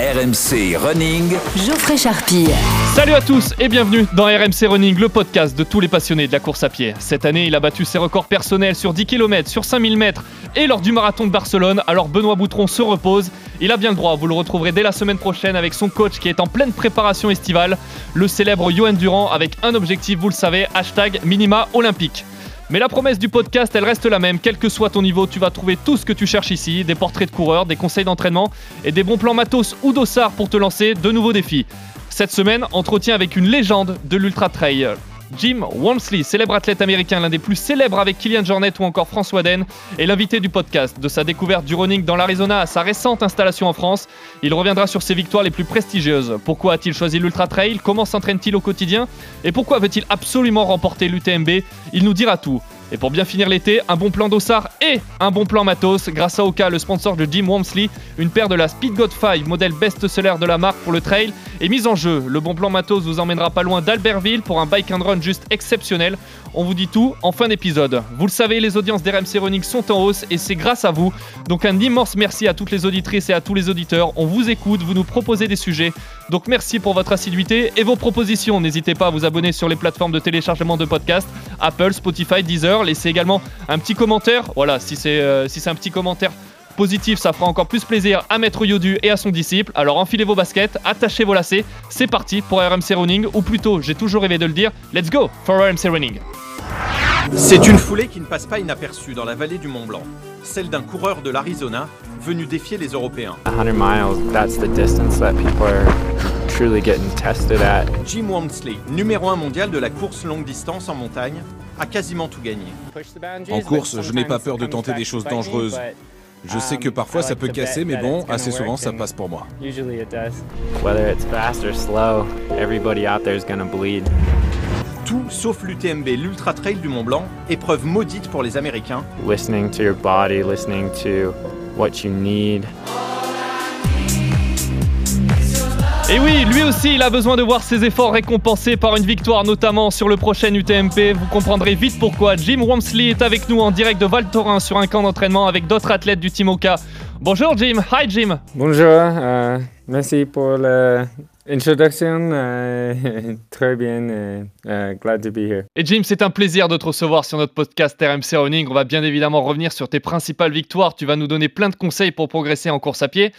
RMC Running. Geoffrey Charpie. Salut à tous et bienvenue dans RMC Running, le podcast de tous les passionnés de la course à pied. Cette année, il a battu ses records personnels sur 10 km, sur 5000 mètres et lors du marathon de Barcelone. Alors Benoît Boutron se repose. Il a bien le droit, vous le retrouverez dès la semaine prochaine avec son coach qui est en pleine préparation estivale, le célèbre Johan Durand avec un objectif, vous le savez, hashtag minima olympique. Mais la promesse du podcast, elle reste la même. Quel que soit ton niveau, tu vas trouver tout ce que tu cherches ici des portraits de coureurs, des conseils d'entraînement et des bons plans matos ou dossards pour te lancer de nouveaux défis. Cette semaine, entretien avec une légende de l'ultra trail. Jim Walmsley, célèbre athlète américain, l'un des plus célèbres avec Kylian Jornet ou encore François Den, est l'invité du podcast. De sa découverte du running dans l'Arizona à sa récente installation en France, il reviendra sur ses victoires les plus prestigieuses. Pourquoi a-t-il choisi l'ultra trail? Comment s'entraîne-t-il au quotidien? Et pourquoi veut-il absolument remporter l'UTMB Il nous dira tout. Et pour bien finir l'été, un bon plan d'ossard et un bon plan matos grâce à Oka, le sponsor de Jim Walmsley. Une paire de la Speed God 5, modèle best-seller de la marque pour le trail, est mise en jeu. Le bon plan matos vous emmènera pas loin d'Albertville pour un bike and run juste exceptionnel. On vous dit tout en fin d'épisode. Vous le savez, les audiences d'RMC Running sont en hausse et c'est grâce à vous. Donc un immense merci à toutes les auditrices et à tous les auditeurs. On vous écoute, vous nous proposez des sujets. Donc merci pour votre assiduité et vos propositions. N'hésitez pas à vous abonner sur les plateformes de téléchargement de podcasts, Apple, Spotify, Deezer. Laissez également un petit commentaire. Voilà, si c'est euh, si c'est un petit commentaire positif, ça fera encore plus plaisir à Maître Yodu et à son disciple. Alors enfilez vos baskets, attachez vos lacets, c'est parti pour RMC Running, ou plutôt, j'ai toujours rêvé de le dire, let's go for RMC Running. C'est une foulée qui ne passe pas inaperçue dans la vallée du Mont Blanc, celle d'un coureur de l'Arizona venu défier les Européens. 100 miles, that's the distance that people are truly getting tested at. Jim Walmsley, numéro 1 mondial de la course longue distance en montagne, a quasiment tout gagné. En course, je n'ai pas peur de tenter des choses dangereuses. Je sais que parfois ça peut casser, mais bon, assez souvent ça passe pour moi. Whether it's fast or slow, everybody out there is gonna bleed. Tout sauf l'UTMB, l'Ultra Trail du Mont Blanc, épreuve maudite pour les Américains. Listening to your body, listening to what you need. Et oui, lui aussi, il a besoin de voir ses efforts récompensés par une victoire, notamment sur le prochain UTMP. Vous comprendrez vite pourquoi. Jim Walmsley est avec nous en direct de Val Thorens sur un camp d'entraînement avec d'autres athlètes du Team Oka. Bonjour Jim, hi Jim. Bonjour, euh, merci pour l'introduction. Euh, très bien, euh, glad to be here. Et Jim, c'est un plaisir de te recevoir sur notre podcast RMC Running. On va bien évidemment revenir sur tes principales victoires. Tu vas nous donner plein de conseils pour progresser en course à pied.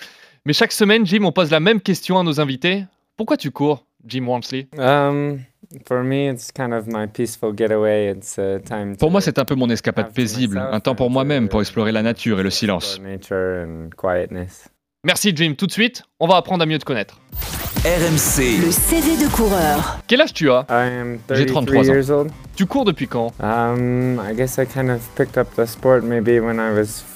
Mais chaque semaine, Jim, on pose la même question à nos invités. Pourquoi tu cours, Jim Walmsley Um, for me, it's kind of my peaceful getaway. It's a time Pour to moi, c'est un peu mon escapade paisible, un temps pour moi-même pour explorer la nature et le silence. explore Nature and quietness. Merci Jim. Tout de suite, on va apprendre à mieux te connaître. RMC. Le CV de coureur. Quel âge tu as? J'ai 33 33 ans. years old. Tu cours depuis quand?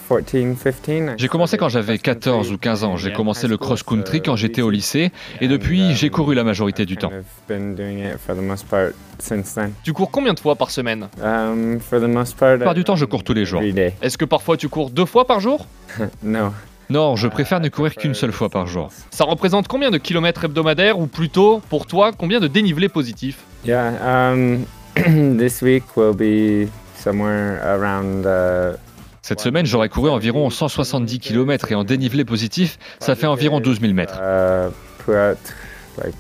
Um, I guess I kind of picked up the sport maybe when I was 14, 15. J'ai commencé quand j'avais 14 ou 15 ans. J'ai commencé le cross-country quand j'étais au lycée et depuis, j'ai couru la majorité du temps. I've been doing it for the most part since then. Tu cours combien de fois par semaine? Um, for the most part, La plupart du temps, je cours tous les jours. Est-ce que parfois tu cours deux fois par jour? No. Non, je préfère ne courir qu'une seule fois par jour. Ça représente combien de kilomètres hebdomadaires ou plutôt, pour toi, combien de dénivelé positif Yeah, um, this week will be somewhere around. Uh, Cette semaine, j'aurais couru environ 170 km et en dénivelé positif, ça fait environ 12 000 mètres. uh, put out like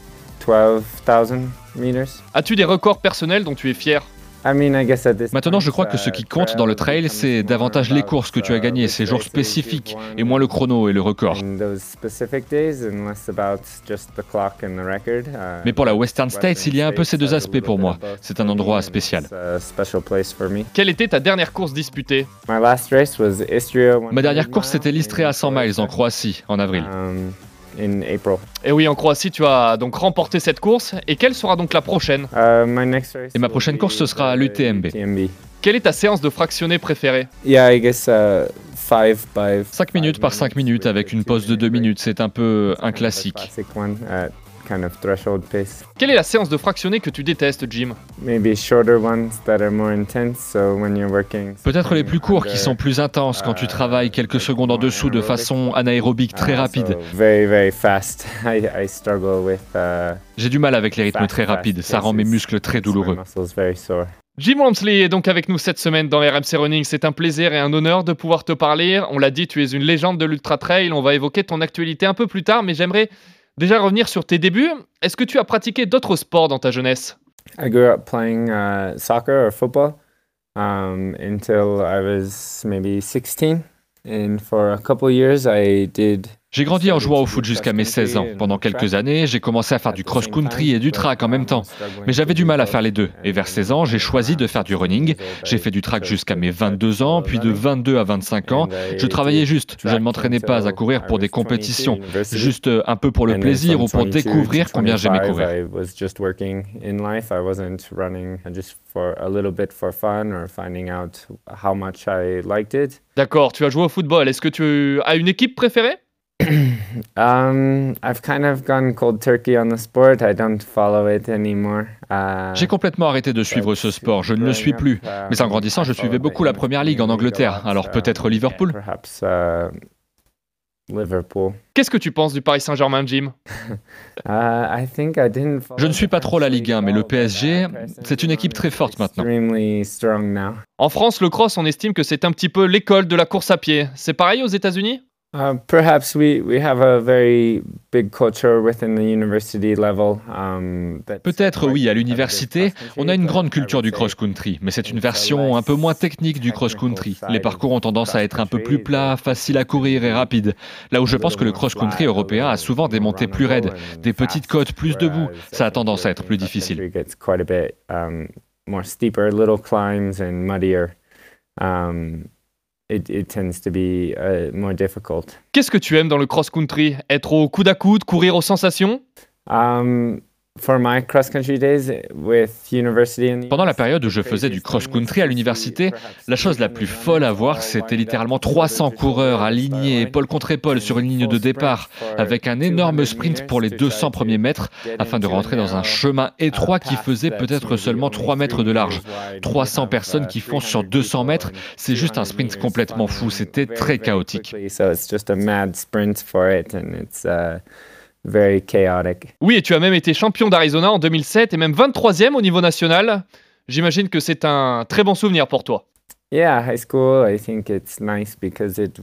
12,000 meters. As-tu des records personnels dont tu es fier? I mean, I guess at this Maintenant, je crois que ce uh, qui compte dans le trail, c'est davantage les courses que tu as gagnées, ces jours spécifiques, et moins le chrono et le record. In those specific days, and less about just the clock and the record. uh, Mais pour la Western States, il y a un peu ces deux aspects pour moi. C'est un endroit spécial. It's a special place for me. Quelle était ta dernière course disputée? My last race was Istria. Ma dernière course, 100 c'était l'Istria à 100 miles en Croatie. Croatie, en avril. In April. Et oui, en Croatie, tu as donc remporté cette course. Et quelle sera donc la prochaine? Uh, my next race Et ma prochaine course, ce sera à the l'UTMB. UTMB. Quelle est ta séance de fractionné préférée? Yeah, I guess uh, five by 5 minutes par 5 minutes avec une pause de 2 minutes, c'est un peu un classique. Kind of threshold pace. Quelle est la séance de fractionné que tu détestes, Jim? Maybe shorter ones that are more intense. So when you're working. Peut-être les plus courts qui sont plus intenses quand tu travailles quelques secondes en dessous de façon anaérobique très uh, rapide. very very fast. I, I struggle with. Uh, J'ai du mal avec les rythmes très rapides, ça rend mes muscles très douloureux. Jim Walmsley est donc avec nous cette semaine dans RMC Running. C'est un plaisir et un honneur de pouvoir te parler. On l'a dit, tu es une légende de l'ultra trail. On va évoquer ton actualité un peu plus tard, mais j'aimerais déjà revenir sur tes débuts. Est-ce que tu as pratiqué d'autres sports dans ta jeunesse? I grew up playing uh, soccer or football um, until I was maybe 16. And for a couple years, I did J'ai grandi en jouant au foot jusqu'à mes 16 ans. Pendant quelques années, j'ai commencé à faire du cross-country et du track en même temps. Mais j'avais du mal à faire les deux. Et vers 16 ans, j'ai choisi de faire du running. J'ai fait du track jusqu'à mes 22 ans, puis de 22 à 25 ans, je travaillais juste. Je ne m'entraînais pas à courir pour des compétitions, juste un peu pour le plaisir ou pour découvrir combien j'aimais courir. D'accord, tu as joué au football. Est-ce que tu as une équipe préférée? um, I've kind of gone cold turkey on the sport. I don't follow it anymore. Uh, J'ai complètement arrêté de suivre ce sport. Je ne le suis plus. Mais en grandissant, je suivais beaucoup la première ligue en Angleterre. Alors peut-être Liverpool. Uh, Liverpool. Qu'est-ce que tu penses du Paris Saint-Germain, Jim? Uh, Je ne suis pas trop la Ligue 1, mais le PSG, c'est une équipe très forte maintenant. En France, le cross, on estime que c'est un petit peu l'école de la course à pied. C'est pareil aux États-Unis? Perhaps we, we have a very big culture within the university level. Um, Peut-être oui, à l'université, on a une grande culture du cross-country, mais c'est une version un peu moins technique du cross-country. Les parcours ont tendance à être un peu plus plats, faciles à courir et rapides. Là où je pense que le cross-country européen a souvent des montées plus raides, des petites côtes plus debout, ça a tendance à être plus difficile. More steeper, little climbs and muddier. Um, Qu'est-ce que tu aimes dans le cross-country? Être au coude à coude, courir aux sensations? Um, pendant la période où je faisais du cross-country à l'université, la chose la plus folle à voir, c'était littéralement 300 coureurs alignés épaule contre épaule sur une ligne de départ, avec un énorme sprint pour les 200 premiers mètres, afin de rentrer dans un chemin étroit qui faisait peut-être seulement 3 mètres de large. 300 personnes qui foncent sur 200 mètres, c'est juste un sprint complètement fou, c'était très chaotique. Oui, et tu as même été champion d'Arizona en 2007 et même 23e au niveau national. J'imagine que c'est un très bon souvenir pour toi.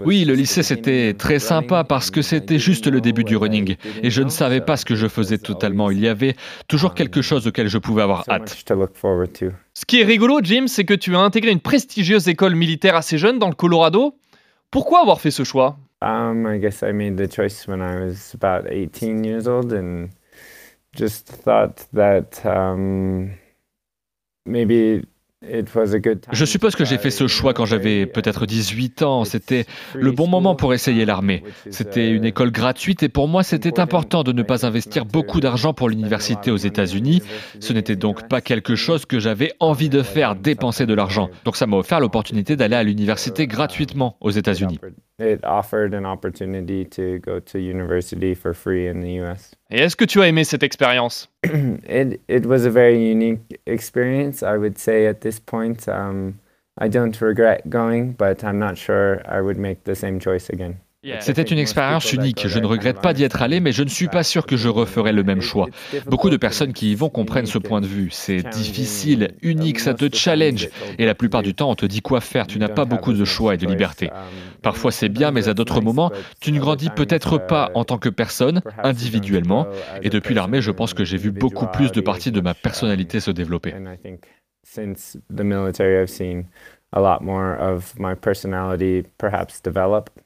Oui, le lycée c'était très sympa parce que c'était juste le début du running et je ne savais pas ce que je faisais totalement. Il y avait toujours quelque chose auquel je pouvais avoir hâte. Ce qui est rigolo, Jim, c'est que tu as intégré une prestigieuse école militaire assez jeune dans le Colorado. Pourquoi avoir fait ce choix? Um, I guess I made the choice when I was about 18 years old and just thought that um, maybe Je suppose que j'ai fait ce choix quand j'avais peut-être 18 ans. C'était le bon moment pour essayer l'armée. C'était une école gratuite et pour moi c'était important de ne pas investir beaucoup d'argent pour l'université aux États-Unis. Ce n'était donc pas quelque chose que j'avais envie de faire, dépenser de l'argent. Donc ça m'a offert l'opportunité d'aller à l'université gratuitement aux États-Unis. It offered an opportunity to go to university for free in the US. Et est-ce que tu as aimé cette expérience it, it was a very unique experience, I would say at this point. Um, I don't regret going, but I'm not sure I would make the same choice again. C'était une expérience unique. Je ne regrette pas d'y être allé, mais je ne suis pas sûr que je referais le même choix. Beaucoup de personnes qui y vont comprennent ce point de vue. C'est difficile, unique, ça te challenge. Et la plupart du temps, on te dit quoi faire. Tu n'as pas beaucoup de choix et de liberté. Parfois c'est bien, mais à d'autres moments, tu ne grandis peut-être pas en tant que personne, individuellement. Et depuis l'armée, je pense que j'ai vu beaucoup plus de parties de ma personnalité se développer.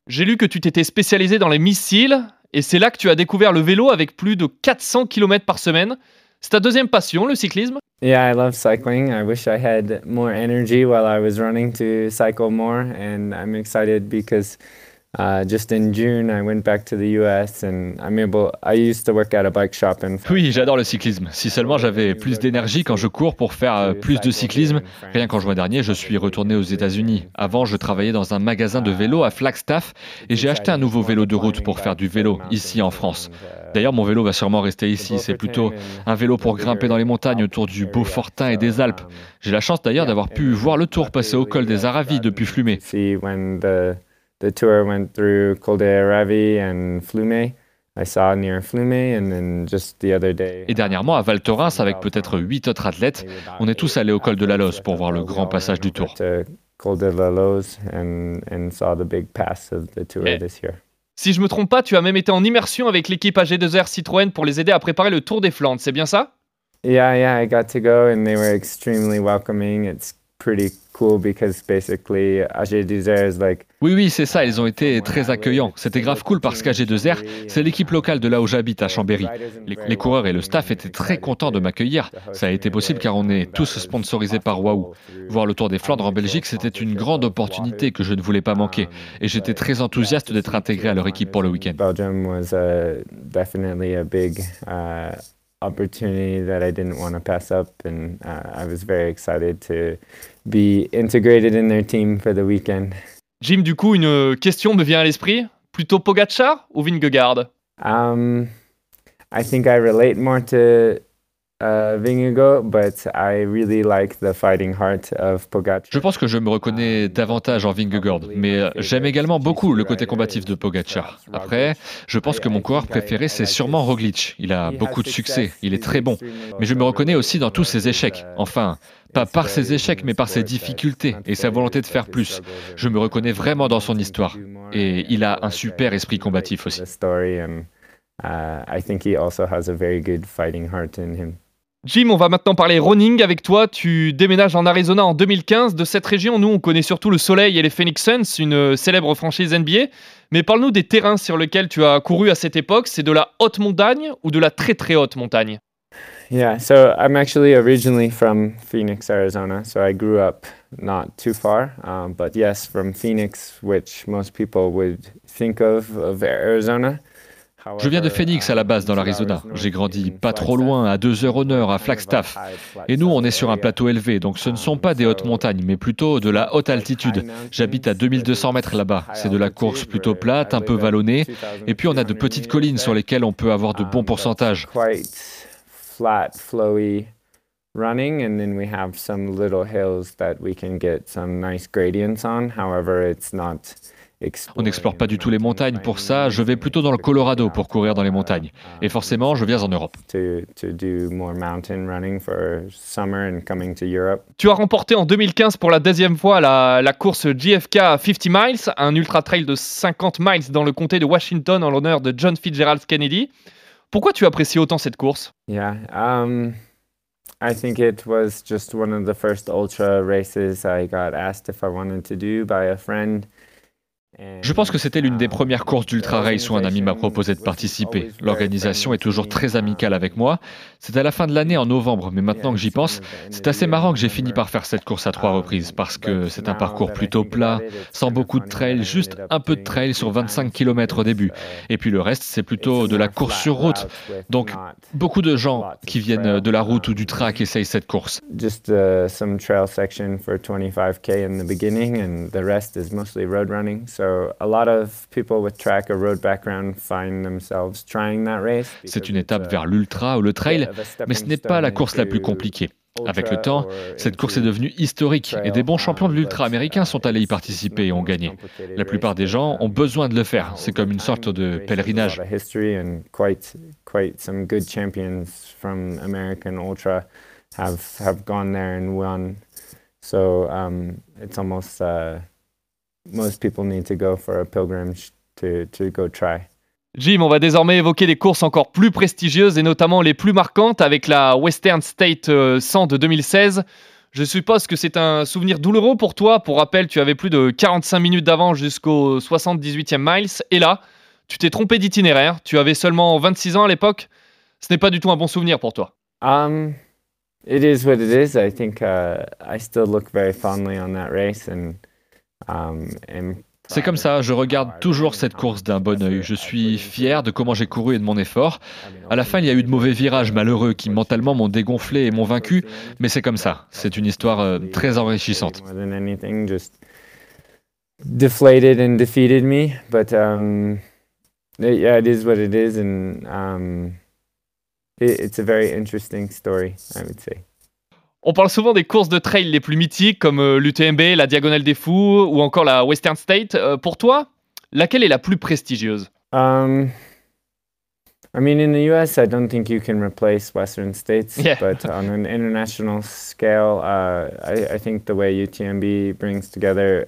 J'ai lu que tu t'étais spécialisé dans les missiles et c'est là que tu as découvert le vélo avec plus de 400 km par semaine. C'est ta deuxième passion, le cyclisme? Yeah, I love cycling. I wish I had more energy while I was running to cycle more and I'm excited because Uh, just in June, I went back to the US and I'm able. I used to work at a bike shop in. Oui, j'adore le cyclisme. Si seulement j'avais plus d'énergie quand je cours pour faire euh, plus de cyclisme. Rien qu'en juin dernier, je suis retourné aux États-Unis. Avant, je travaillais dans un magasin de vélo à Flagstaff et j'ai acheté un nouveau vélo de route pour faire du vélo ici en France. D'ailleurs, mon vélo va sûrement rester ici. C'est plutôt un vélo pour grimper dans les montagnes autour du Beaufortin et des Alpes. J'ai la chance d'ailleurs d'avoir pu voir le tour passer au col des Aravis depuis Flumet the tour went through Col de Ravi and Flume. I saw near Flume, and then just the other day. Et dernièrement, à Val Thorens, avec peut-être huit autres athlètes, on est tous allés au col de la Loze pour voir le grand passage du Tour. To Col de la Loze and, and saw the big pass of the tour this year. Si je me trompe pas, tu as même été en immersion avec l'équipe AG2R Citroën pour les aider à préparer le Tour des Flandres, c'est bien ça? Yeah, yeah, I got to go, and they were extremely welcoming. It's pretty cool because basically AG2R is like Oui, oui, c'est ça, ils ont été très accueillants. C'était grave cool parce qu'AG2R, c'est l'équipe locale de là où j'habite, à Chambéry. Les, les coureurs et le staff étaient très contents de m'accueillir. Ça a été possible car on est tous sponsorisés par Wahoo. Voir le Tour des Flandres en Belgique, c'était une grande opportunité que je ne voulais pas manquer. Et j'étais très enthousiaste d'être intégré à leur équipe pour le week-end. Be integrated in their team for the weekend. Jim, du coup, une question me vient à l'esprit. Plutôt Pogacar ou Vingegaard? Um, I think I relate more to Je pense que je me reconnais davantage en Vingegaard, mais euh, j'aime également beaucoup le côté combatif de Pogacar. Après, je pense que mon coureur préféré, c'est sûrement Roglic. Il a beaucoup de succès, il est très bon. Mais je me reconnais aussi dans tous ses échecs. Enfin, pas par ses échecs, mais par ses difficultés et sa volonté de faire plus. Je me reconnais vraiment dans son histoire. Et il a un super esprit combatif aussi. Jim, on va maintenant parler running avec toi. Tu déménages en Arizona en 2015. De cette région, nous, on connaît surtout le Soleil et les Phoenix Suns, une euh, célèbre franchise NBA. Mais parle-nous des terrains sur lesquels tu as couru à cette époque. C'est de la haute montagne ou de la très très haute montagne? Yeah, so I'm actually originally from Phoenix, Arizona. So I grew up not too far, um, but yes, from Phoenix, which most people would think of of Arizona. Je viens de Phoenix à la base dans l'Arizona. J'ai grandi pas trop loin, à deux heures au nord, à Flagstaff. Et nous, on est sur un plateau élevé, donc ce ne sont pas des hautes montagnes, mais plutôt de la haute altitude. J'habite à 2200 mètres là-bas. C'est de la course plutôt plate, un peu vallonnée. Et puis on a de petites collines sur lesquelles on peut avoir de bons pourcentages. Running, and then we have some little hills that we can get some nice gradients on. However, it's not. On n'explore pas du tout les montagnes pour ça. Je vais plutôt dans le Colorado pour courir dans les montagnes. Et forcément, je viens en Europe. Tu as remporté en 2015 pour la deuxième fois la, la course JFK 50 miles, un ultra trail de 50 miles dans le comté de Washington en l'honneur de John Fitzgerald Kennedy. Pourquoi tu apprécies autant cette course? Yeah, um, I think it was just one of the first ultra races I got asked if I wanted to do by a friend. Je pense que c'était l'une des premières courses d'Ultra Race où un ami m'a proposé de participer. L'organisation est toujours très amicale avec moi. C'est à la fin de l'année en novembre, mais maintenant que j'y pense, c'est assez marrant que j'ai fini par faire cette course à trois reprises parce que c'est un parcours plutôt plat, sans beaucoup de trail, juste un peu de trail sur 25 km au début. Et puis le reste, c'est plutôt de la course sur route. Donc beaucoup de gens qui viennent de la route ou du track essayent cette course. Just uh, some trail section for 25k in the beginning, and the rest is mostly road running. So a lot of people with track or road background find themselves trying that race. C'est une étape vers l'ultra ou le trail, mais ce n'est pas la course la plus compliquée. Avec le temps, cette course est devenue historique et des bons champions de l'ultra américain sont allés y participer et ont gagné. La plupart des gens ont besoin de le faire. C'est comme une sorte de pèlerinage. History and quite quite some good champions from American ultra have have gone there and won. So um, it's almost uh, most people need to go for a pilgrimage to to go try. Jim, on va désormais évoquer des courses encore plus prestigieuses et notamment les plus marquantes avec la Western State euh, 100 de 2016. Je suppose que c'est un souvenir douloureux pour toi. Pour rappel, tu avais plus de 45 minutes d'avance jusqu'au 78e miles. Et là, tu t'es trompé d'itinéraire. Tu avais seulement 26 ans à l'époque. Ce n'est pas du tout un bon souvenir pour toi. Um, it is what it is. I think uh, I still look very fondly on that race and C'est comme ça, je regarde toujours cette course d'un bon œil. Je suis fier de comment j'ai couru et de mon effort. À la fin, il y a eu de mauvais virages malheureux qui mentalement m'ont dégonflé et m'ont vaincu, mais c'est comme ça. C'est une histoire euh, très enrichissante. deflated and defeated me. But um, yeah, it is what it is, and um, it, it's a very interesting story, I would say. On parle souvent des courses de trail les plus mythiques comme euh, l'UTMB, la Diagonale des Fous ou encore la Western State. Euh, pour toi, laquelle est la plus prestigieuse? Um, I mean, in the U.S., I don't think you can replace Western states, Yeah. but on an international scale, uh, I, I think the way UTMB brings together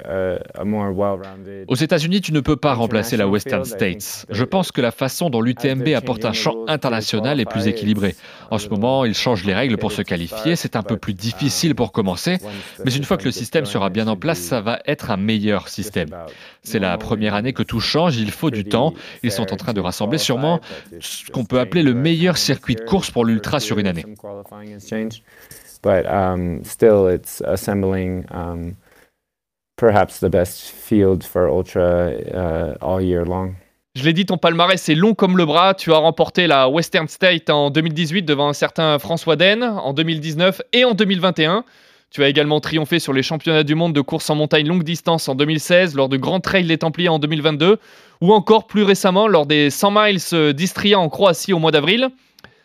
a more well-rounded. Aux États-Unis, tu ne peux pas remplacer la Western States. Je pense que la façon dont l'UTMB apporte un champ international est plus équilibrée. En ce moment, ils changent les règles pour se qualifier, c'est un peu plus difficile pour commencer, mais une fois que le système sera bien en place, ça va être un meilleur système. C'est la première année que tout change, il faut du temps. Ils sont en train de rassembler sûrement ce qu'on peut appeler le meilleur circuit de course pour l'ultra sur une année. But um, still, it's assembling um, perhaps the best field for ultra uh, all year long. Je l'ai dit, ton palmarès c'est long comme le bras. Tu as remporté la Western State en 2018 devant un certain François Den, en 2019 et en 2021. Tu as également triomphé sur les championnats du monde de course en montagne longue distance en 2016, lors de Grand Trail des Templiers en 2022, ou encore plus récemment lors des 100 miles d'Istria en Croatie au mois d'avril.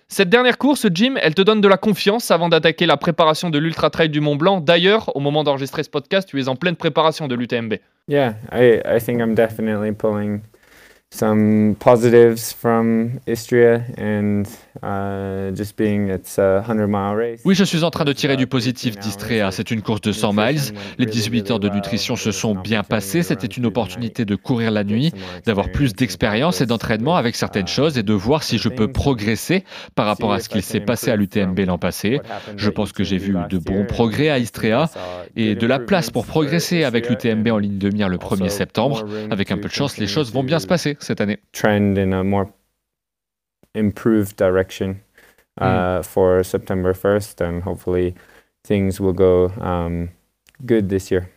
Cette dernière course, Jim, elle te donne de la confiance avant d'attaquer la préparation de l'Ultra Trail du Mont Blanc. D'ailleurs, au moment d'enregistrer ce podcast, tu es en pleine préparation de l'UTMB. Yeah, I, I think I'm definitely pulling some positives from Istria and uh, just being it's a 100 mile race. Oui, je suis en train de tirer du positif d'Istrea. C'est une course de 100 miles. Les 18 heures de nutrition se sont bien passées. C'était une opportunité de courir la nuit, d'avoir plus d'expérience et d'entraînement avec certaines choses et de voir si je peux progresser par rapport à ce qu'il s'est passé à l'UTMB l'an passé. Je pense que j'ai vu de bons progrès à Istria et de la place pour progresser avec l'UTMB en ligne de mire le 1er septembre. Avec un peu de chance, les choses vont bien se passer cette année. Improved direction uh, for September 1st, and hopefully things will go um, good this year.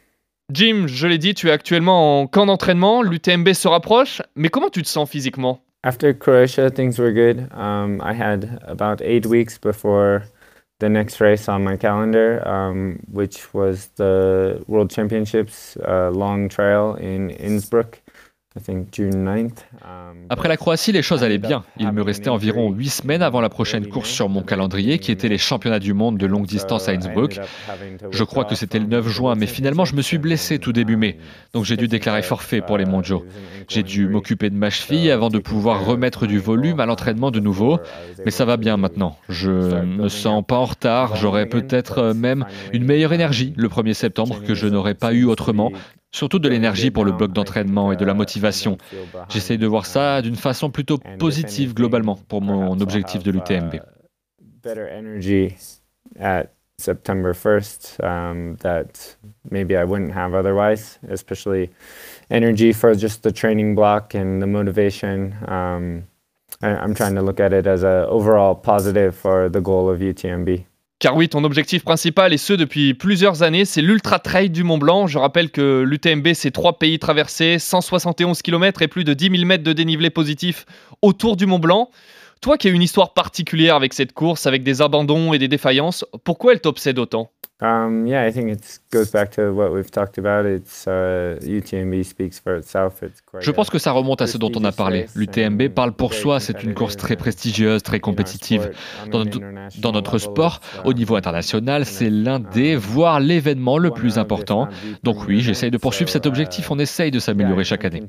Jim, je l'ai dit, tu es actuellement en camp d'entraînement, l'UTMB se rapproche, mais comment tu te sens physiquement After Croatia, things were good. Um, I had about eight weeks before the next race on my calendar, um, which was the World Championships uh, long trail in Innsbruck. Après la Croatie, les choses allaient bien. Il me restait environ 8 semaines avant la prochaine course sur mon calendrier, qui était les championnats du monde de longue distance à Innsbruck. Je crois que c'était le 9 juin, mais finalement je me suis blessé tout début mai, donc j'ai dû déclarer forfait pour les mondiaux. J'ai dû m'occuper de ma cheville avant de pouvoir remettre du volume à l'entraînement de nouveau, mais ça va bien maintenant. Je me sens pas en retard, j'aurai peut-être euh, même une meilleure énergie le 1er septembre que je n'aurais pas eu autrement, surtout de l'énergie pour le bloc d'entraînement et de la motivation. J'essaye de voir ça d'une façon plutôt positive globalement pour mon objectif de l'UTMB. at September 1st um, that maybe I wouldn't have otherwise, especially energy for just the training block and the motivation. Um, I, I'm trying to look at it as a overall positive for the goal of UTMB. Car oui, ton objectif principal, et ce depuis plusieurs années, c'est l'Ultra Trail du Mont Blanc. Je rappelle que l'UTMB, c'est trois pays traversés, 171 km et plus de 10 000 mètres de dénivelé positif autour du Mont Blanc. Toi qui as une histoire particulière avec cette course, avec des abandons et des défaillances, pourquoi elle t'obsède autant? Um, yeah, I think it goes back to what we've talked about. It's uh, UTMB speaks for itself. It's quite Je pense que ça remonte à ce dont on a parlé. L'UTMB parle pour soi, c'est une course très prestigieuse, très compétitive. Dans notre, dans notre sport, au niveau international, c'est l'un des, voire l'événement le plus important. Donc oui, j'essaye de poursuivre cet objectif, on essaye de s'améliorer chaque année.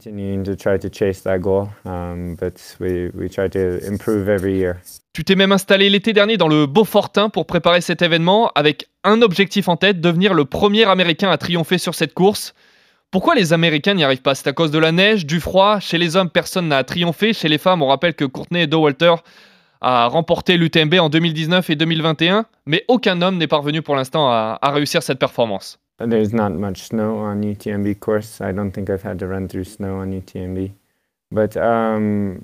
Tu t'es même installé l'été dernier dans le Beaufortin pour préparer cet événement avec un objectif en tête, devenir le premier Américain à triompher sur cette course. Pourquoi les Américains n'y arrivent pas? C'est à cause de la neige, du froid? Chez les hommes, personne n'a triomphé. Chez les femmes, on rappelle que Courtney Dauwalter a remporté l'UTMB en 2019 et 2021, mais aucun homme n'est parvenu pour l'instant à, à réussir cette performance. There's not much snow on UTMB course. I don't think I've had to run through snow on UTMB. But um,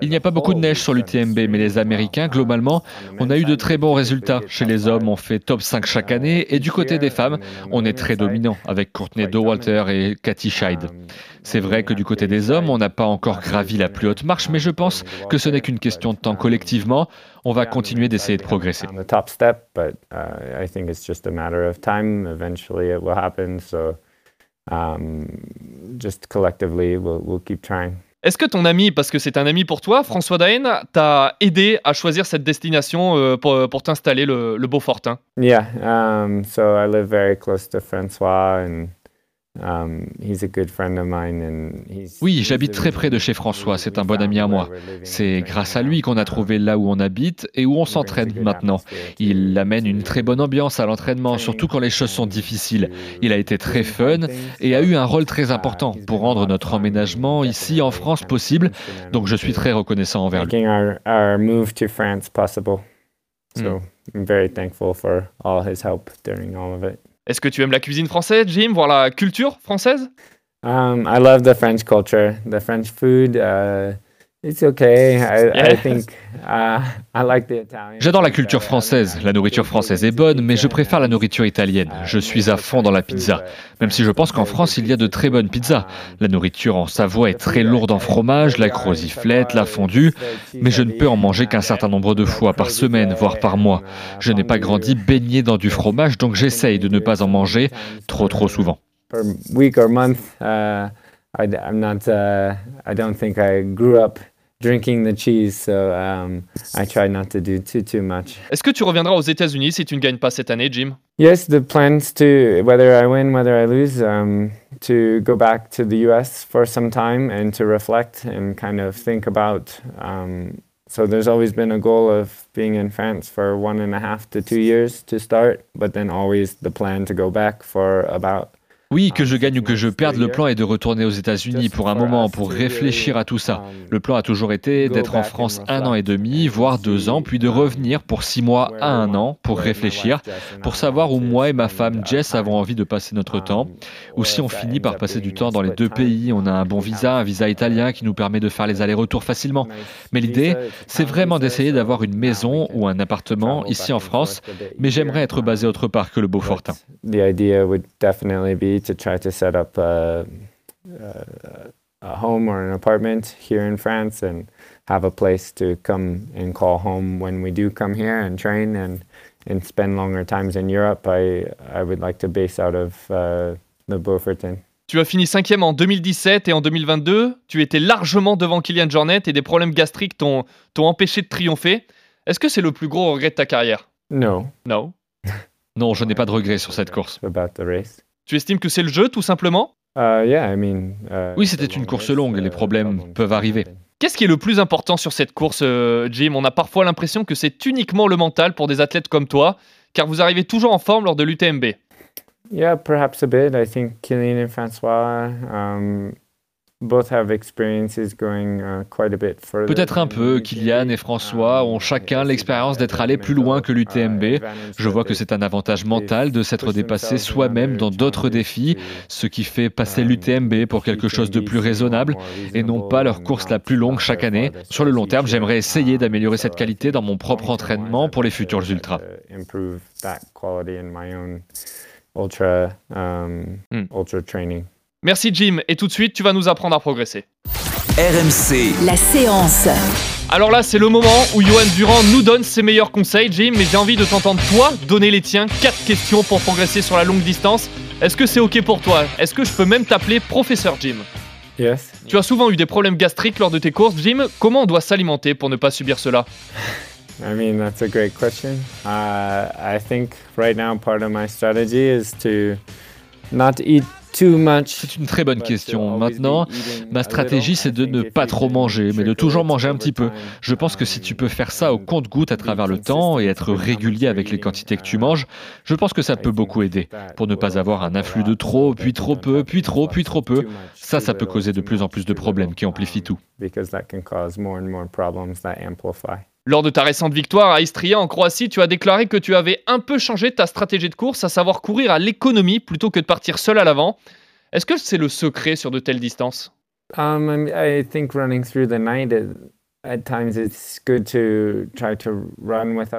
Il n'y a pas beaucoup de neige sur l'UTMB, mais les Américains, globalement, on a eu de très bons résultats. Chez les hommes, on fait top 5 chaque année, et du côté des femmes, on est très dominant, avec Courtney Dauwalter et Cathy Scheid. C'est vrai que du côté des hommes, on n'a pas encore gravi la plus haute marche, mais je pense que ce n'est qu'une question de temps collectivement. On va continuer d'essayer de progresser. Just um, just collectively, we'll we'll keep trying. Est-ce que ton ami, parce que c'est un ami pour toi, François Daen, t'a aidé à choisir cette destination euh, pour, pour t'installer le, le Beaufortin? Yeah. Um, so I live very close to Francois, and Oui, j'habite très près de chez François, c'est un bon ami à moi. C'est grâce à lui qu'on a trouvé là où on habite et où on s'entraîne maintenant. Il amène une très bonne ambiance à l'entraînement, surtout quand les choses sont difficiles. Il a été très fun et a eu un rôle très important pour rendre notre emménagement ici en France possible, donc je suis très reconnaissant envers lui. Est-ce que tu aimes la cuisine française, Jim, voir la culture française? Um, I love the French culture, the French food. Uh, J'adore la culture française. La nourriture française est bonne, mais je préfère la nourriture italienne. Je suis à fond dans la pizza. Même si je pense qu'en France, il y a de très bonnes pizzas. La nourriture en Savoie est très lourde en fromage, la croziflette, la fondue, mais je ne peux en manger qu'un certain nombre de fois par semaine, voire par mois. Je n'ai pas grandi baigné dans du fromage, donc j'essaye de ne pas en manger trop trop souvent. I, I'm not. Uh, I don't think I grew up drinking the cheese, so um, I try not to do too too much. Est-ce que tu reviendras aux États-Unis si tu ne gagnes pas cette année, Jim? Yes, the plans to whether I win, whether I lose, um, to go back to the U.S. for some time and to reflect and kind of think about. Um, so there's always been a goal of being in France for one and a half to two years to start, but then always the plan to go back for about Oui, que je gagne ou que je perde, le plan est de retourner aux États-Unis pour un moment, pour réfléchir à tout ça. Le plan a toujours été d'être en France un an et demi, voire deux ans, puis de revenir pour six mois à un an pour réfléchir, pour savoir où moi et ma femme Jess avons envie de passer notre temps, ou si on finit par passer du temps dans les deux pays, on a un bon visa, un visa italien qui nous permet de faire les allers-retours facilement. Mais l'idée, c'est vraiment d'essayer d'avoir une maison ou un appartement ici en France, mais j'aimerais être basé autre part que le Beaufortin. To try to set up a, a, a, home or an apartment here in France and have a place to come and call home when we do come here and train and, and spend longer times in Europe. I, I would like to base out of uh, the Beaufortin. Tu as fini cinquième en 2017 et en 2022, tu étais largement devant Kylian Jornet et des problèmes gastriques t'ont empêché de triompher. Est-ce que c'est le plus gros regret de ta carrière? No. No. non, je n'ai pas de regret sur cette course. About the race. Tu estimes que c'est le jeu, tout simplement? Uh, uh, Oui, c'était une course longue, les problèmes peuvent arriver. Qu'est-ce qui est le plus important sur cette course, euh, Jim? On a parfois l'impression que c'est uniquement le mental pour des athlètes comme toi, car vous arrivez toujours en forme lors de l'UTMB. Yeah, perhaps a bit. I think Kylian and François um, Peut-être un peu, Kylian et François ont chacun l'expérience d'être allés plus loin que l'UTMB. Je vois que c'est un avantage mental de s'être dépassé soi-même dans d'autres défis, ce qui fait passer l'UTMB pour quelque chose de plus raisonnable et non pas leur course la plus longue chaque année. Sur le long terme, j'aimerais essayer d'améliorer cette qualité dans mon propre entraînement pour les futurs ultras. Ultra, Merci Jim, et tout de suite, tu vas nous apprendre à progresser. RMC. La séance. Alors là, c'est le moment où Johan Durand nous donne ses meilleurs conseils, Jim, mais j'ai envie de t'entendre toi donner les tiens. Quatre questions pour progresser sur la longue distance. Est-ce que c'est ok pour toi? Est-ce que je peux même t'appeler professeur Jim? Yes. Tu as souvent eu des problèmes gastriques lors de tes courses, Jim. Comment on doit s'alimenter pour ne pas subir cela? I mean, that's a great question. Uh, I think right now part of my strategy is to not eat c'est une très bonne question. Maintenant, ma stratégie, c'est de ne pas trop manger, mais de toujours manger un petit peu. Je pense que si tu peux faire ça au compte-goutte à travers le temps et être régulier avec les quantités que tu manges, je pense que ça peut beaucoup aider pour ne pas avoir un afflux de trop, puis trop peu, puis trop, puis trop peu. Ça, ça peut causer de plus en plus de problèmes qui amplifient tout. Lors de ta récente victoire à Istria en Croatie, tu as déclaré que tu avais un peu changé ta stratégie de course, à savoir courir à l'économie plutôt que de partir seul à l'avant. Est-ce que c'est le secret sur de telles distances? Um, I think running through the night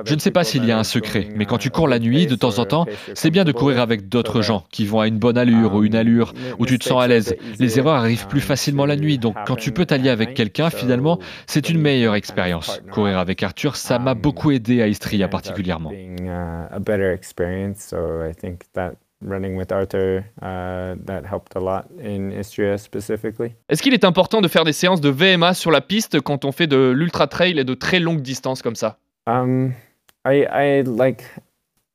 je ne sais pas s'il y a un secret, mais quand tu cours la nuit, de temps en temps, c'est bien de courir avec d'autres gens qui vont à une bonne allure ou une allure où tu te sens à l'aise. Les erreurs arrivent plus facilement la nuit, donc quand tu peux t'allier avec quelqu'un, finalement, c'est une meilleure expérience. Courir avec Arthur, ça m'a beaucoup aidé à Istria particulièrement running with Arthur, uh, that helped a lot in Istria specifically. Est-ce qu'il est important de faire des séances de VMA sur la piste quand on fait de l'ultra trail et de très longues distances comme ça? Um, I, I like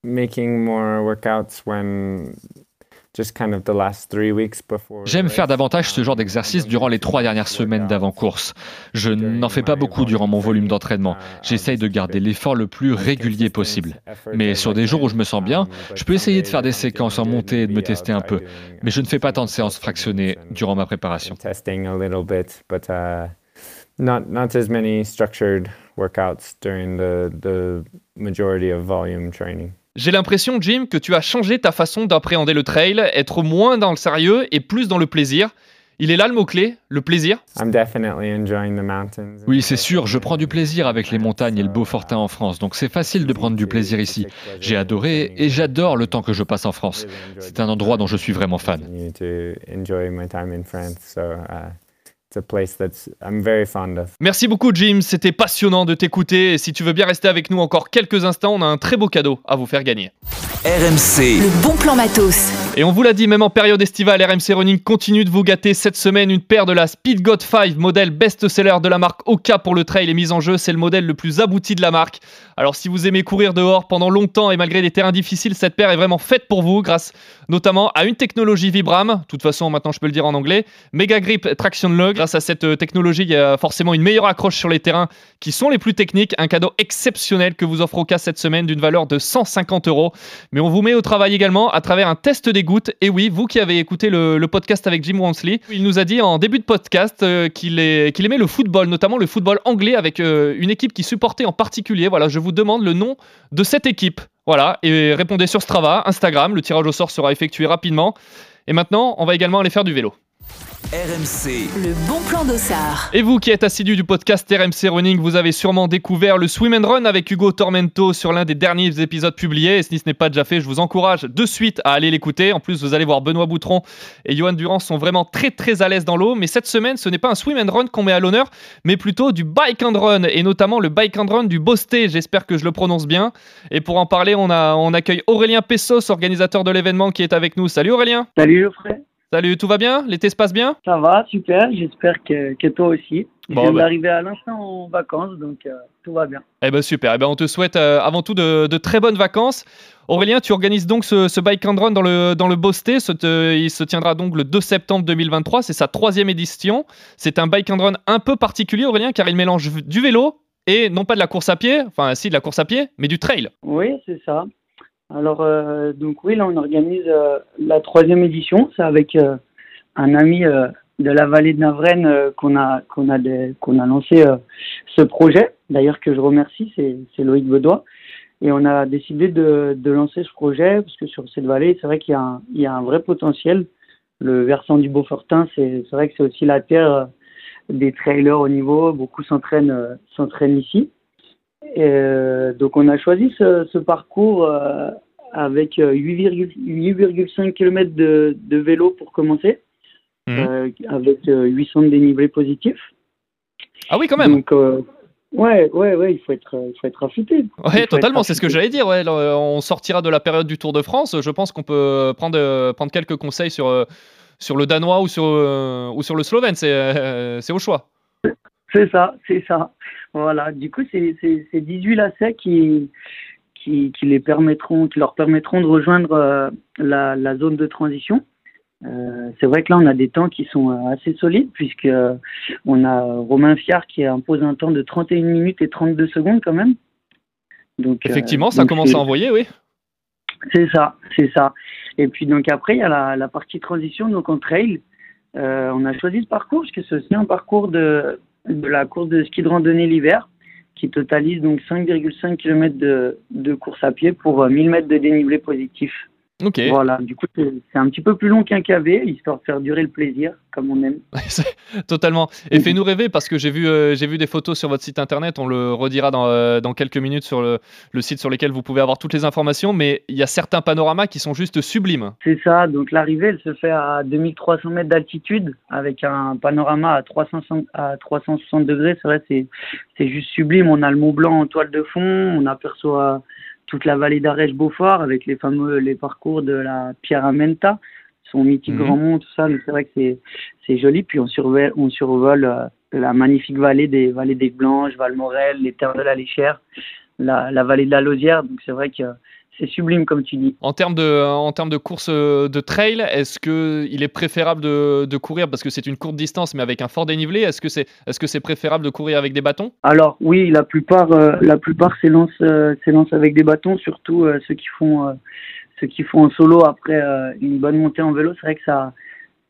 making more workouts when J'aime faire davantage ce genre d'exercice durant les trois dernières semaines d'avant-course. Je n'en fais pas beaucoup durant mon volume d'entraînement. J'essaye de garder l'effort le plus régulier possible. Mais sur des jours où je me sens bien, je peux essayer de faire des séquences en montée et de me tester un peu. Mais je ne fais pas tant de séances fractionnées durant ma préparation. Not, not as many structured workouts during the, the majority of volume training. J'ai l'impression, Jim, que tu as changé ta façon d'appréhender le trail, être moins dans le sérieux et plus dans le plaisir. Il est là le mot-clé, le plaisir? Oui, c'est sûr, je prends du plaisir avec les montagnes et le Beaufortin en France, donc c'est facile de prendre du plaisir ici. J'ai adoré et j'adore le temps que je passe en France. C'est un endroit dont je suis vraiment fan. Merci beaucoup Jim, c'était passionnant de t'écouter et si tu veux bien rester avec nous encore quelques instants, on a un très beau cadeau à vous faire gagner. RMC. Le bon plan matos. Et on vous l'a dit, même en période estivale, RMC Running continue de vous gâter cette semaine une paire de la Speed God 5, modèle best-seller de la marque Oka pour le trail et mise en jeu. C'est le modèle le plus abouti de la marque. Alors si vous aimez courir dehors pendant longtemps et malgré des terrains difficiles, cette paire est vraiment faite pour vous grâce notamment à une technologie Vibram. De toute façon, maintenant je peux le dire en anglais. Mega Grip Traction Log. Grâce à cette euh, technologie, il y a forcément une meilleure accroche sur les terrains qui sont les plus techniques. Un cadeau exceptionnel que vous offre Oka cette semaine d'une valeur de 150 euros. Mais on vous met au travail également à travers un test des gouttes. Et oui, vous qui avez écouté le, podcast avec Jim Wansley, il nous a dit en début de podcast euh, qu'il aimait le football, notamment le football anglais avec euh, une équipe qui supportait en particulier. Voilà, je vous demande le nom de cette équipe. Voilà, et répondez sur Strava, Instagram, le tirage au sort sera effectué rapidement. Et maintenant, on va également aller faire du vélo. RMC. Le bon plan d'Ossard. Et vous qui êtes assidu du podcast RMC Running, vous avez sûrement découvert le Swim and Run avec Hugo Tormento sur l'un des derniers épisodes publiés. Et si ce n'est pas déjà fait, je vous encourage de suite à aller l'écouter. En plus, vous allez voir Benoît Boutron et Johan Durand sont vraiment très très à l'aise dans l'eau. Mais cette semaine, ce n'est pas un Swim and Run qu'on met à l'honneur, mais plutôt du Bike and Run et notamment le Bike and Run du Bosté. J'espère que je le prononce bien. Et pour en parler, on, a, on accueille Aurélien Pessos, organisateur de l'événement qui est avec nous. Salut Aurélien. Salut Geoffrey. Salut, tout va bien? L'été se passe bien? Ça va, super. J'espère que, que toi aussi. je viens bah. d'arriver à l'instant en vacances, donc euh, tout va bien. Eh ben super. Eh ben on te souhaite euh, avant tout de, de, très bonnes vacances. Aurélien, tu organises donc ce, ce bike and run dans le, dans le Bosté. il se tiendra donc le 2 septembre 2023. C'est sa troisième édition. C'est un bike and run un peu particulier, Aurélien, car il mélange du vélo et non pas de la course à pied, enfin si de la course à pied, mais du trail. Oui, c'est ça. Alors, euh, donc oui, là, on organise euh, la troisième édition. C'est avec euh, un ami de la vallée de Navren qu'on a, qu'on a, a lancé ce projet. D'ailleurs, que je remercie, c'est Loïc Bedois. Et on a décidé de, de, lancer ce projet parce que sur cette vallée, c'est vrai qu'il y, y, a un vrai potentiel. Le versant du Beaufortin, c'est vrai que c'est aussi la terre des trailers au niveau. Beaucoup s'entraînent s'entraînent ici. Donc on a choisi ce parcours avec 8,5 euh, km de, de, vélo pour commencer, mhm. euh, avec 800 de dénivelé positif. Ah oui, quand même. Donc, euh, ouais, ouais, ouais, il faut être, il faut être affûté. Ouais, totalement. C'est ce que j'allais dire. Ouais, on sortira de la période du Tour de France. Je pense qu'on peut prendre, prendre quelques conseils sur, sur le danois ou sur, ou sur le slovène. C'est au choix. C'est ça, c'est ça. Voilà. Du coup, c'est 18 lacets qui qui, les permettront, qui leur permettront de rejoindre euh, la, la, zone de transition. Euh, c'est vrai que là, on a des temps qui sont euh, assez solides, puisque on a Romain Fiard qui impose un temps de 31 minutes et 32 secondes quand même. Donc, Effectivement, ça commence à envoyer, oui. C'est ça, c'est ça. Et puis donc après, il y a la, la partie transition, donc en trail. on a choisi ce parcours parce que c'est aussi un parcours de, de la course de ski de randonnée l'hiver qui totalise donc 5,5 km de, de, course à pied pour 1000 euh, mètres de dénivelé positif. Ok. Voilà, du coup, c'est un petit peu plus long qu'un KV, histoire de faire durer le plaisir, comme on aime. Totalement. Et fais-nous rêver, parce que j'ai vu, euh, j'ai vu des photos sur votre site internet, on le redira dans, euh, dans quelques minutes sur le, le, site sur lequel vous pouvez avoir toutes les informations, mais il y a certains panoramas qui sont juste sublimes. C'est ça, donc l'arrivée, elle se fait à 2300 mètres d'altitude, avec un panorama à, 360, à 360 degrés, c'est vrai, c'est juste sublime. On a le Mont Blanc en toile de fond, on aperçoit toute la vallée d'Arèche-Beaufort avec les fameux les parcours de la Pierre Amenta, son mythique mhm. grand mont, tout ça. c'est vrai que c'est, c'est joli. Puis on survole, on survole euh, la magnifique vallée des vallées des Blanches, Valmorel, les terres de la Léchère, la, la vallée de la Lausière. Donc c'est vrai que c'est sublime comme tu dis. En termes de, en termes de course euh, de trail, est-ce que il est préférable de, de courir? Parce que c'est une courte distance mais avec un fort dénivelé Est-ce que c'est est-ce que c'est préférable de courir avec des bâtons? Alors oui, la plupart euh, la plupart s'élancent euh, avec des bâtons, surtout euh, ceux qui font ceux qui font en solo après une bonne montée en vélo. C'est vrai que ça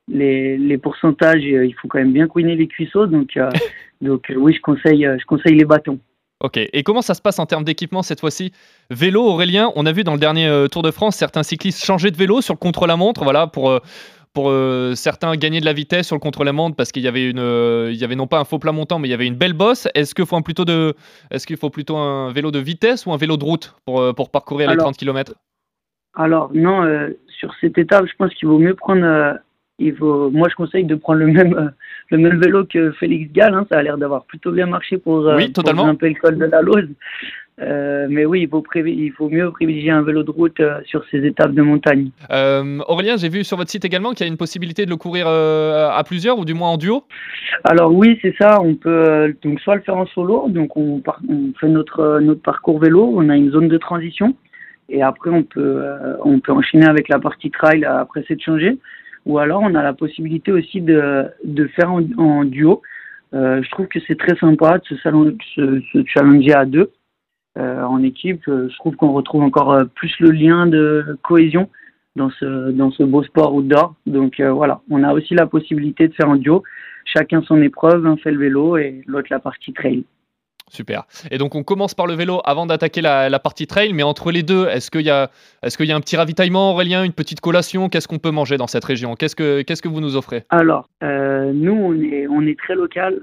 les, les pourcentages, il faut quand même bien couiner les cuisseaux. Donc donc oui, je conseille je conseille les bâtons. Ok. Et comment ça se passe en termes d'équipement cette fois-ci? Vélo, Aurélien, on a vu dans le dernier euh, Tour de France certains cyclistes changer de vélo sur le contre-la-montre, voilà, pour, euh, pour euh, certains gagner de la vitesse sur le contre-la-montre parce qu'il y avait une, euh, il y avait non pas un faux plat montant, mais il y avait une belle bosse. Est-ce qu'il faut un plutôt de, est-ce qu'il faut plutôt un vélo de vitesse ou un vélo de route pour, pour parcourir les Alors, 30 km Alors non, euh, sur cette étape, je pense qu'il vaut mieux prendre. Il faut, moi, je conseille de prendre le même euh, le même vélo que Félix Gall. hein, ça a l'air d'avoir plutôt bien marché pour, euh, Oui, pour grimper le col de la Lose. Euh, mais oui, il faut, il faut mieux privilégier un vélo de route euh, sur ces étapes de montagne. Euh, Aurélien, j'ai vu sur votre site également qu'il y a une possibilité de le courir à plusieurs ou du moins en duo. Alors oui, c'est ça. On peut donc soit le faire en solo, donc on, on fait notre notre parcours vélo. On a une zone de transition et après on peut on peut enchaîner avec la partie trail après s'être changé. Ou alors on a la possibilité aussi de de faire en, duo. Euh, je trouve que c'est très sympa de se, salon- se, challenger à deux euh, en équipe. Euh, Je trouve qu'on retrouve encore euh, plus le lien de cohésion dans ce dans ce beau sport outdoor. Donc voilà, on a aussi la possibilité de faire en duo chacun son épreuve, un fait le vélo et l'autre la partie trail. Super. Et donc on commence par le vélo avant d'attaquer la, la partie trail, mais entre les deux, est-ce qu'il y a, qu'il y a un petit ravitaillement, Aurélien, une petite collation? Qu'est-ce qu'on peut manger dans cette région? Qu'est-ce que, qu'est-ce que vous nous offrez? Alors, euh, nous, on est, on est très local.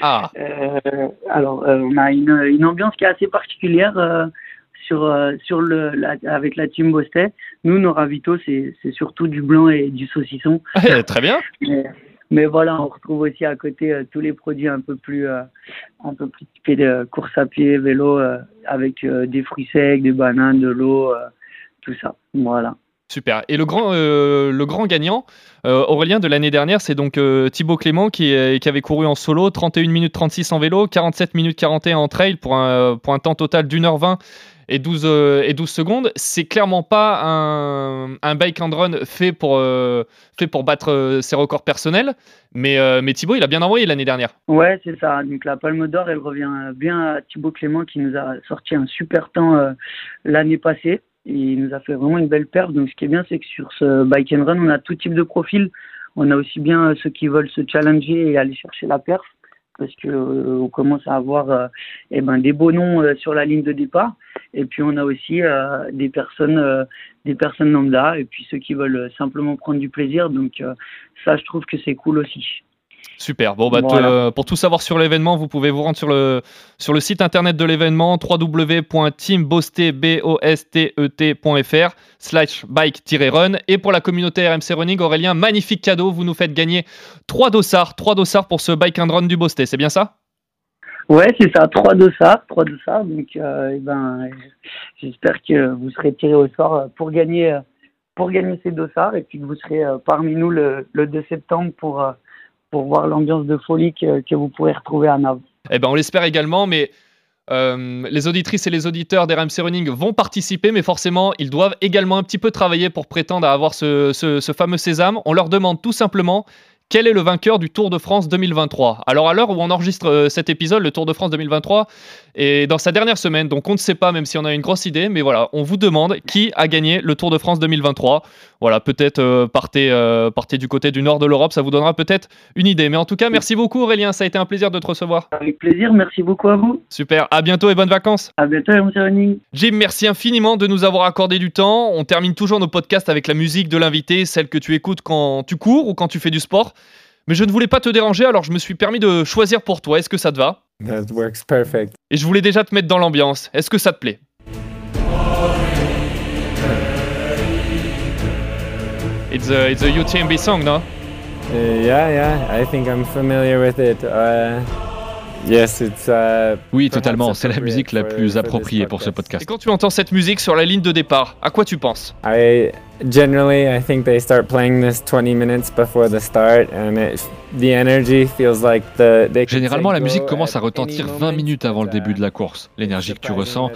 Ah, Euh, alors, euh, on a une, une ambiance qui est assez particulière sur, sur le, la- avec la team Bostet. Nous, nos ravitaux, c'est c'est surtout du blanc et du saucisson. très bien. Mais, mais voilà, on retrouve aussi à côté euh, tous les produits un peu plus, euh, un peu plus typés de course à pied, vélo, euh, avec des fruits secs, des bananes, de l'eau, tout ça. Voilà. Super. Et le grand, le grand gagnant, Aurélien, de l'année dernière, c'est donc euh, Thibaut Clément qui, qui avait couru en solo, 31 minutes 36 en vélo, 47 minutes 41 en trail pour un, pour un temps total d'une heure 20 et 12, euh, et 12 secondes. C'est clairement pas un, un bike and run fait pour, euh, fait pour battre euh, ses records personnels, mais, euh, mais Thibaut, il a bien envoyé l'année dernière. Ouais, c'est ça. Donc la Palme d'Or, elle revient bien à Thibaut Clément qui nous a sorti un super temps l'année passée. Il nous a fait vraiment une belle perf. Donc ce qui est bien, c'est que sur ce bike and run, on a tout type de profil. On a aussi bien ceux qui veulent se challenger et aller chercher la perf, parce que euh, on commence à avoir euh, eh ben, des beaux noms euh, sur la ligne de départ. Et puis on a aussi euh, des personnes, euh, des personnes lambda, et puis ceux qui veulent euh, simplement prendre du plaisir. Donc ça, je trouve que c'est cool aussi. Super. Bon, bah, Voilà. pour tout savoir sur l'événement, vous pouvez vous rendre sur le, sur le site internet de l'événement www.teambostet.fr slash bike-run. Et pour la communauté RMC Running, Aurélien, magnifique cadeau. Vous nous faites gagner trois dossards, trois dossards pour ce bike and run du Bostet. C'est bien ça? Ouais, c'est ça, trois dossards, trois dossards. Donc, euh, eh ben, j'espère que vous serez tiré au sort pour gagner, pour gagner ces dossards et puis que vous serez euh, parmi nous le, le 2 septembre pour, euh, pour voir l'ambiance de folie que, vous pourrez retrouver à Nav. Eh ben, on l'espère également, mais euh, les auditrices et les auditeurs d'RMC Running vont participer, mais forcément, ils doivent également un petit peu travailler pour prétendre à avoir ce fameux sésame. On leur demande tout simplement quel est le vainqueur du Tour de France 2023. Alors, à l'heure où on enregistre euh, cet épisode, le Tour de France 2023 est dans sa dernière semaine, donc on ne sait pas, même si on a une grosse idée, mais voilà, on vous demande qui a gagné le Tour de France 2023. Voilà, peut-être euh, partez, euh, partez du côté du nord de l'Europe, ça vous donnera peut-être une idée. Mais en tout cas, merci beaucoup Aurélien, ça a été un plaisir de te recevoir. Avec plaisir, merci beaucoup à vous. Super, à bientôt et bonnes vacances. À bientôt, RMC Running. Jim, merci infiniment de nous avoir accordé du temps. On termine toujours nos podcasts avec la musique de l'invité, celle que tu écoutes quand tu cours ou quand tu fais du sport. Mais je ne voulais pas te déranger, alors je me suis permis de choisir pour toi. Est-ce que ça te va? That works perfect. Et je voulais déjà te mettre dans l'ambiance. Est-ce que ça te plaît? It's a, it's a UTMB song, no Uh, yeah, yeah, I think I'm familiar with it. Uh, yes, it's. Uh, Oui, totalement. C'est la musique la plus appropriée pour ce podcast. Et quand tu entends cette musique sur la ligne de départ, à quoi tu penses? I generally, I think they start playing this 20 minutes before the start, and it, the energy feels like the. they Généralement, la musique commence à retentir any 20 moment, minutes avant le but, début de la course. L'énergie que tu ressens,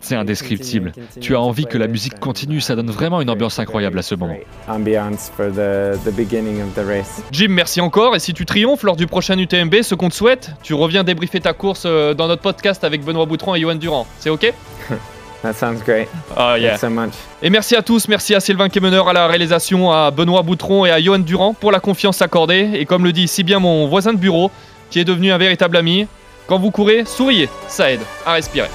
c'est indescriptible. Tu as envie que la musique continue, ça donne vraiment une ambiance incroyable à ce moment. great Ambiance for the, the beginning of the race. Jim, merci encore. Et si tu triomphes lors du prochain UTMB, ce qu'on te souhaite, tu reviens débriefer ta course euh, dans notre podcast avec Benoît Boutron et Johan Durand. C'est ok? That sounds great. Ah yeah. Thanks so much. Et merci à tous, merci à Sylvain Kemener à la réalisation, à Benoît Boutron et à Johan Durand pour la confiance accordée. Et comme le dit si bien mon voisin de bureau, qui est devenu un véritable ami, quand vous courez, souriez, ça aide à respirer.